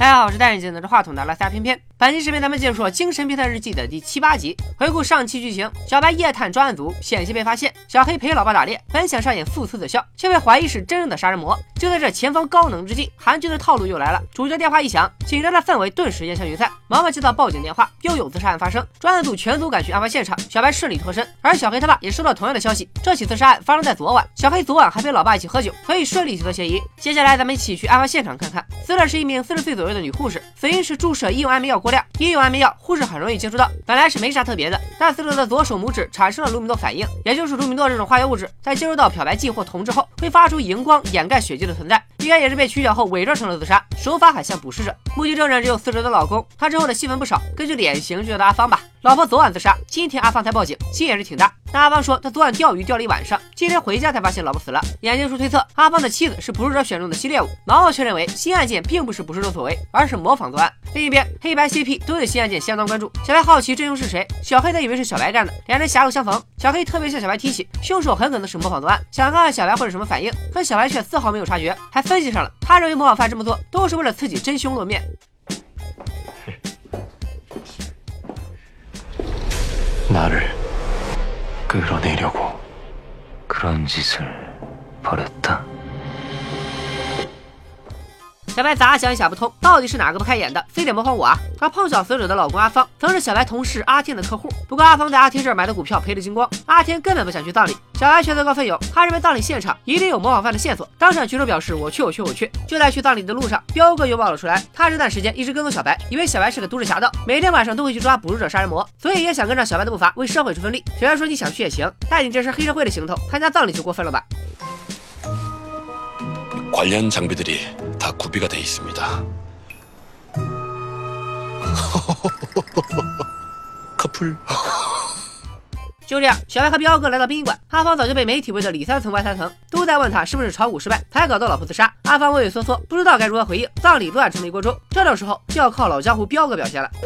大家好，我是戴眼镜拿着话筒的拉撒偏偏。本期视频咱们介绍《精神变态日记》的第七八集。回顾上期剧情，小白夜探专案组险些被发现，小黑陪老爸打猎，本想上演父慈子孝，却被怀疑是真正的杀人魔。就在这前方高能之际，韩剧的套路又来了。主角电话一响，紧张的氛围顿时烟消云散。毛毛接到报警电话，又有自杀案发生，专案组全组赶去案发现场，小白顺利脱身。而小黑他爸也收到同样的消息，这起自杀案发生在昨晚，小黑昨晚还陪老爸一起喝酒，所以顺利取得嫌疑。接下来咱们一起去案发现场看看。死者是一名四十岁左右的女护士，死因是注射医用安眠药过量。医用安眠药，护士很容易接触到，本来是没啥特别的，但死者的左手拇指产生了卢米诺反应，也就是卢米诺这种化学物质在接触到漂白剂或铜之后，会发出荧光，掩盖血迹的存在。应该也是被取角后伪装成了自杀，手法很像捕食者。目击证人只有死者的老公，他之后的戏份不少，根据脸型就叫他阿芳吧。老婆昨晚自杀，今天阿芳才报警，心也是挺大。那阿芳说他昨晚钓鱼钓了一晚上，今天回家才发现老婆死了。眼镜叔推测阿芳的妻子是捕食者选中的新猎物。毛毛却认为新案件并不是捕食者所为，而是模仿作案。另一边，黑白 CP 都对新案件相当关注。小白好奇真凶是谁，小黑则以为是小白干的，两人狭路相逢。小黑特别向小白提起，凶手很可能是模仿作案，想看看小白会是什么反应。可小白却丝毫没有察觉，还分析上了。他认为模仿犯这么做都是为了刺激真凶露面。小白咋想也想不通，到底是哪个不开眼的，非得模仿我啊？而碰巧死者的老公阿芳，曾是小白同事阿天的客户。不过阿芳在阿天这儿买的股票赔得精光，阿天根本不想去葬礼。小白却自告奋勇，他认为葬礼现场一定有模仿犯的线索，当场举手表示我去我去我去。就在去葬礼的路上，彪哥又爆了出来，他这段时间一直跟踪小白，以为小白是个都市侠盗，每天晚上都会去抓捕食者杀人魔，所以也想跟上小白的步伐，为社会出份力。小白说你想去也行，但你这身黑社会的行头，参加葬礼就过分了吧？ 관련 장비들이 다 구비가 돼 있습니다. 커플 就这样，小白和彪哥来到殡仪馆，阿芳早就被媒体围得里三层外三层，都在问他是不是炒股失败才搞到老婆自杀。阿芳畏畏缩缩，不知道该如何回应。葬礼乱成了一锅粥，这种时候就要靠老江湖彪哥表现了。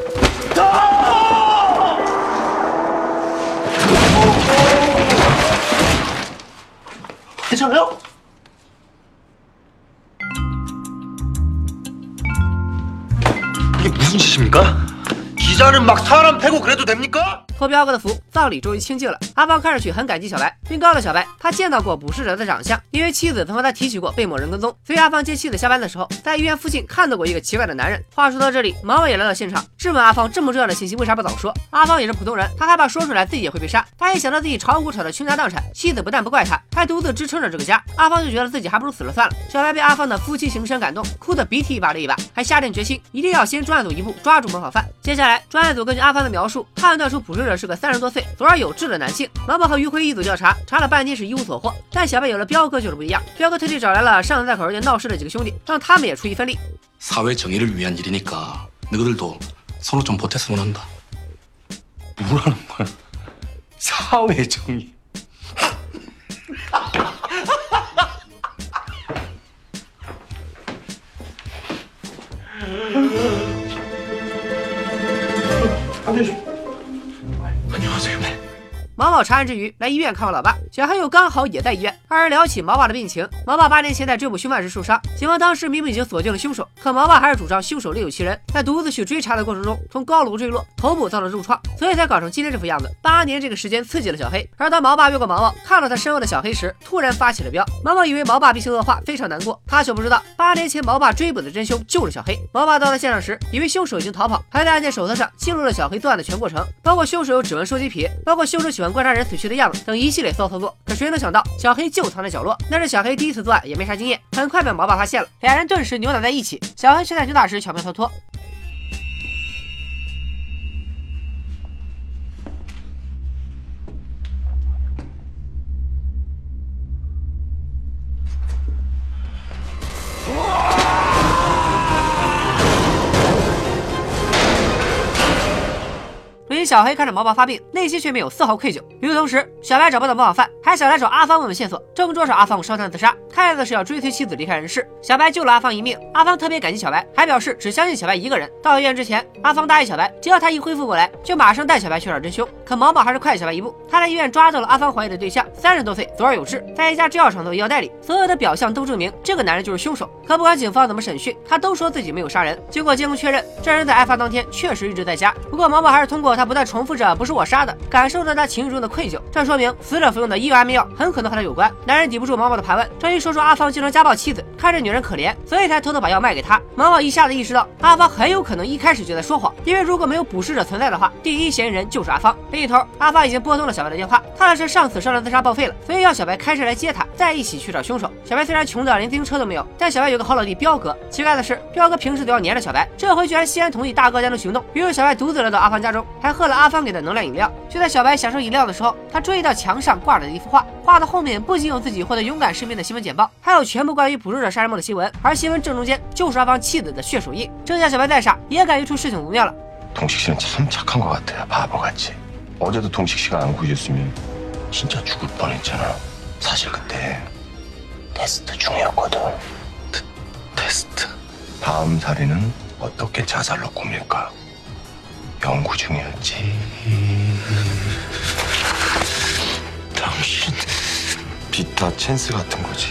괜찮아요? 짓입니까? 기자는 막 사람 패고 그래도 됩니까? 托彪哥的福，葬礼终于清静了。阿芳看上去很感激小白，并告诉小白他见到过捕食者的长相，因为妻子曾和他提起过被某人跟踪。所以阿芳接妻子下班的时候，在医院附近看到过一个奇怪的男人。话说到这里，毛毛也来到现场，质问阿芳这么重要的信息为啥不早说？阿芳也是普通人，他害怕说出来自己也会被杀。他一想到自己炒股炒的倾家荡产，妻子不但不怪他，还独自支撑着这个家，阿芳就觉得自己还不如死了算了。小白被阿芳的夫妻情深感动，哭得鼻涕一把泪一把，还下定决心一定要先专案组一步抓住模仿犯。接下来，专案组根据阿芳的描述，判断出捕食者是个三十多岁。左而有志的男性，毛毛和于辉一组调查，查了半天是一无所获。但小白有了彪哥就是不一样，彪哥特地找来了上次在口肉店闹事的几个兄弟，让他们也出一份力。 사회 정의를 위한 일이니까 너희들도 서로 좀 보태서는 한다. 뭐라는 거야? 사회 정의. 毛查案之余来医院看望老爸，小黑又刚好也在医院。二人聊起毛爸的病情，毛爸八年前在追捕凶犯时受伤，警方当时明明已经锁定了凶手，可毛爸还是主张凶手另有其人，在独自去追查的过程中从高楼坠落，头部遭了重创，所以才搞成今天这副样子。八年这个时间刺激了小黑，而当毛爸越过毛毛看到他身后的小黑时，突然发起了飙。毛毛以为毛爸病情恶化，非常难过，他却不知道八年前毛爸追捕的真凶就是小黑。毛爸到达现场时，以为凶手已经逃跑，还在案件手册上记录了小黑作案的全过程，包括凶手有指纹收集癖，包括凶手喜欢观让人死去的样子等一系列骚操作。可谁能想到，小黑就藏在角落。那是小黑第一次作案，也没啥经验，很快被毛爸发现了，俩人顿时扭打在一起。小黑却在扭打时巧妙逃脱。小黑看着毛毛发病，内心却没有丝毫愧疚。与此同时，小白找不到模仿犯，还想来找阿芳问问线索。正桌上，阿芳烧炭自杀，看样子是要追随妻子离开人世。小白救了阿芳一命，阿芳特别感激小白，还表示只相信小白一个人。到医院之前，阿芳答应小白，只要他一恢复过来，就马上带小白去找真凶。可毛毛还是快小白一步，他在医院抓到了阿芳怀疑的对象，三十多岁，左耳有痣，在一家制药厂做医药代理，所有的表象都证明这个男人就是凶手。可不管警方怎么审讯，他都说自己没有杀人。经过监控确认，这人在案发当天确实一直在家。不过毛毛还是通过他不在重复着“不是我杀的”，感受着他情绪中的愧疚。这说明死者服用的医用安眠药很可能和他有关。男人抵不住毛毛的盘问，终于说出阿芳经常家暴妻子，看着女人可怜，所以才偷偷把药卖给他。毛毛一下子意识到，阿芳很有可能一开始就在说谎，因为如果没有捕食者存在的话，第一嫌疑人就是阿芳。另一头，阿芳已经拨通了小白的电话，他的车上次上了。自杀报废了，所以要小白开车来接他，再一起去找凶手。小白虽然穷的连自行车都没有，但小白有个好老弟彪哥。奇怪的是，彪哥平时都要黏着小白，这回居然欣然同意大哥家中行动。于是小白独自来到阿芳家中，还喝了。阿芳给的能量饮料。就在小白享受饮料的时候，他注意到墙上挂着的一幅画，画的后面不仅有自己获得勇敢士兵的新闻简报，还有全部关于捕食者杀人魔的新闻，而新闻正中间就是阿芳妻子的血手印。这下小白再傻也感觉出事情不妙了。 동식 씨는 참 착한 것 같아 바보같이. 어제도 동식 씨가 안 구해줬으면 진짜 죽을 뻔했잖아. 사실 그때 테스트 중이었거든. 테, 테스트? 다음 살인은 어떻게 자살로 꾸밀까? 연구 중이었지. 당신. 비타 찬스 같은 거지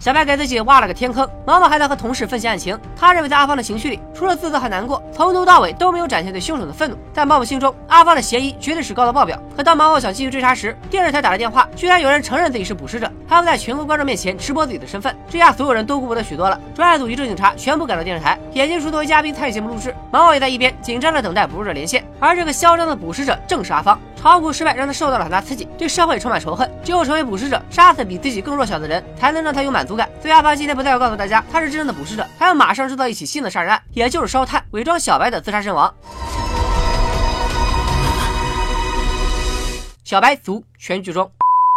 小白给自己挖了个天坑，毛毛还在和同事分析案情。他认为在阿芳的情绪里，除了自责和难过，从头到尾都没有展现对凶手的愤怒。在毛毛心中，阿芳的嫌疑绝对是高到爆表。可当毛毛想继续追查时，电视台打来电话，居然有人承认自己是捕食者，还要在全国观众面前直播自己的身份。这下所有人都顾不得许多了。专案组一众警察全部赶到电视台，眼镜叔作为嘉宾参与节目录制，毛毛也在一边紧张的等待捕食者连线。而这个嚣张的捕食者正是阿芳。炒股失败让他受到了很大刺激，对社会充满仇恨。只有成为捕食者，杀死比自己更弱小的人，才能让他有满足感。所以阿芳今天不再要告诉大家他是真正的捕食者，还要马上制造一起新的杀人案，也就是烧炭，伪装小白的自杀身亡。小白族全剧终。